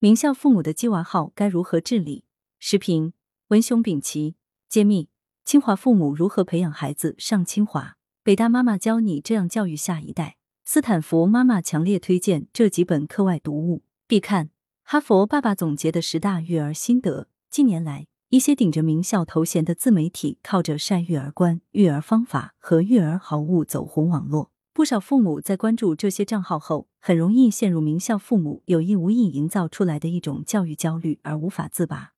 名校父母的鸡娃号该如何治理？时评：文雄丙奇揭秘：清华父母如何培养孩子上清华？北大妈妈教你这样教育下一代。斯坦福妈妈强烈推荐这几本课外读物必看。哈佛爸爸总结的十大育儿心得。近年来，一些顶着名校头衔的自媒体靠着晒育儿观、育儿方法和育儿好物走红网络。不少父母在关注这些账号后，很容易陷入名校父母有意无意营造出来的一种教育焦虑而无法自拔，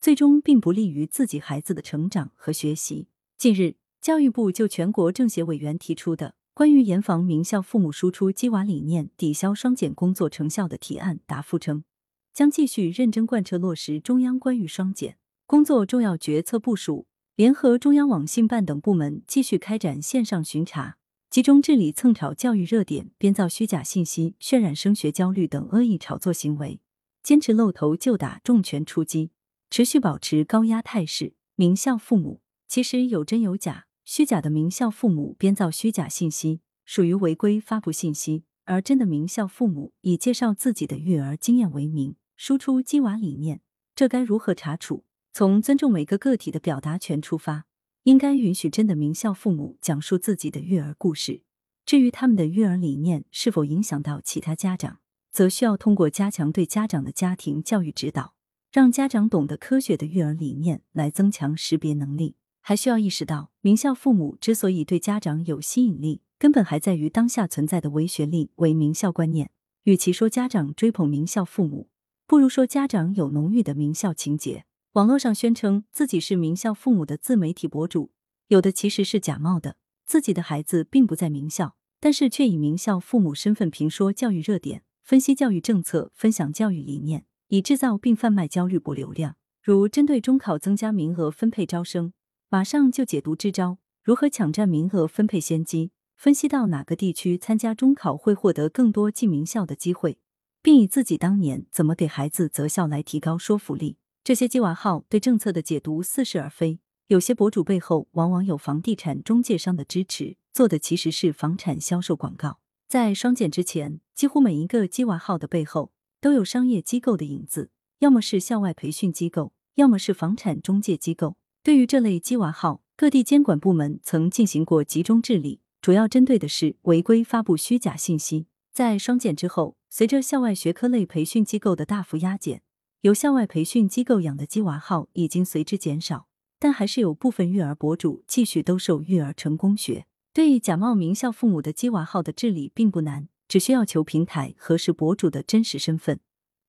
最终并不利于自己孩子的成长和学习。近日，教育部就全国政协委员提出的关于严防名校父母输出鸡娃理念、抵消双减工作成效的提案答复称，将继续认真贯彻落实中央关于双减工作重要决策部署，联合中央网信办等部门继续开展线上巡查。集中治理蹭炒教育热点、编造虚假信息、渲染升学焦虑等恶意炒作行为，坚持露头就打、重拳出击，持续保持高压态势。名校父母其实有真有假，虚假的名校父母编造虚假信息，属于违规发布信息；而真的名校父母以介绍自己的育儿经验为名，输出鸡娃理念，这该如何查处？从尊重每个个体的表达权出发。应该允许真的名校父母讲述自己的育儿故事。至于他们的育儿理念是否影响到其他家长，则需要通过加强对家长的家庭教育指导，让家长懂得科学的育儿理念，来增强识别能力。还需要意识到，名校父母之所以对家长有吸引力，根本还在于当下存在的唯学历、唯名校观念。与其说家长追捧名校父母，不如说家长有浓郁的名校情结。网络上宣称自己是名校父母的自媒体博主，有的其实是假冒的。自己的孩子并不在名校，但是却以名校父母身份评说教育热点、分析教育政策、分享教育理念，以制造并贩卖焦虑博流量。如针对中考增加名额分配招生，马上就解读支招，如何抢占名额分配先机，分析到哪个地区参加中考会获得更多进名校的机会，并以自己当年怎么给孩子择校来提高说服力。这些鸡娃号对政策的解读似是而非，有些博主背后往往有房地产中介商的支持，做的其实是房产销售广告。在双减之前，几乎每一个鸡娃号的背后都有商业机构的影子，要么是校外培训机构，要么是房产中介机构。对于这类鸡娃号，各地监管部门曾进行过集中治理，主要针对的是违规发布虚假信息。在双减之后，随着校外学科类培训机构的大幅压减。由校外培训机构养的鸡娃号已经随之减少，但还是有部分育儿博主继续兜售育儿成功学。对假冒名校父母的鸡娃号的治理并不难，只需要求平台核实博主的真实身份，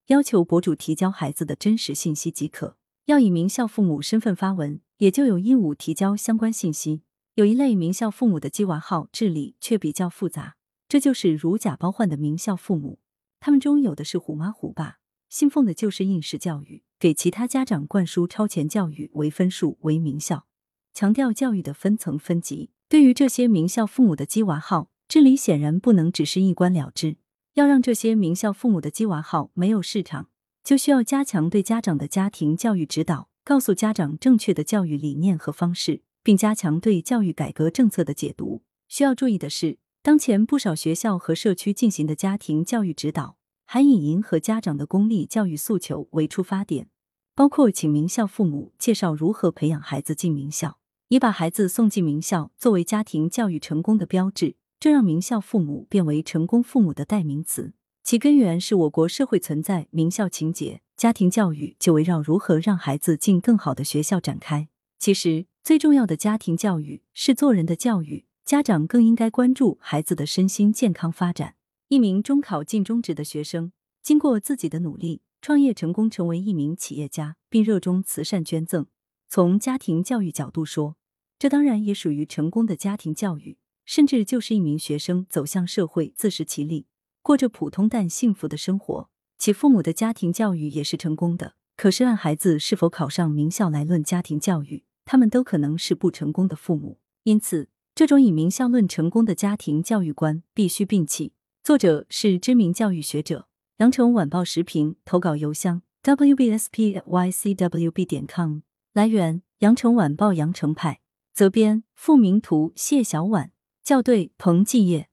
要求博主提交孩子的真实信息即可。要以名校父母身份发文，也就有义务提交相关信息。有一类名校父母的鸡娃号治理却比较复杂，这就是如假包换的名校父母。他们中有的是虎妈虎爸。信奉的就是应试教育，给其他家长灌输超前教育为分数为名校，强调教育的分层分级。对于这些名校父母的鸡娃号治理，显然不能只是一关了之。要让这些名校父母的鸡娃号没有市场，就需要加强对家长的家庭教育指导，告诉家长正确的教育理念和方式，并加强对教育改革政策的解读。需要注意的是，当前不少学校和社区进行的家庭教育指导。还以迎合家长的公立教育诉求为出发点，包括请名校父母介绍如何培养孩子进名校，以把孩子送进名校作为家庭教育成功的标志，这让名校父母变为成功父母的代名词。其根源是我国社会存在名校情节，家庭教育就围绕如何让孩子进更好的学校展开。其实，最重要的家庭教育是做人的教育，家长更应该关注孩子的身心健康发展。一名中考进中职的学生，经过自己的努力，创业成功，成为一名企业家，并热衷慈善捐赠。从家庭教育角度说，这当然也属于成功的家庭教育，甚至就是一名学生走向社会，自食其力，过着普通但幸福的生活。其父母的家庭教育也是成功的。可是，按孩子是否考上名校来论家庭教育，他们都可能是不成功的父母。因此，这种以名校论成功的家庭教育观必须摒弃。作者是知名教育学者，羊城晚报时评投稿邮箱 wbspycwb 点 com。来源：羊城晚报羊城派，责编：傅明图，谢小婉，校对：彭继业。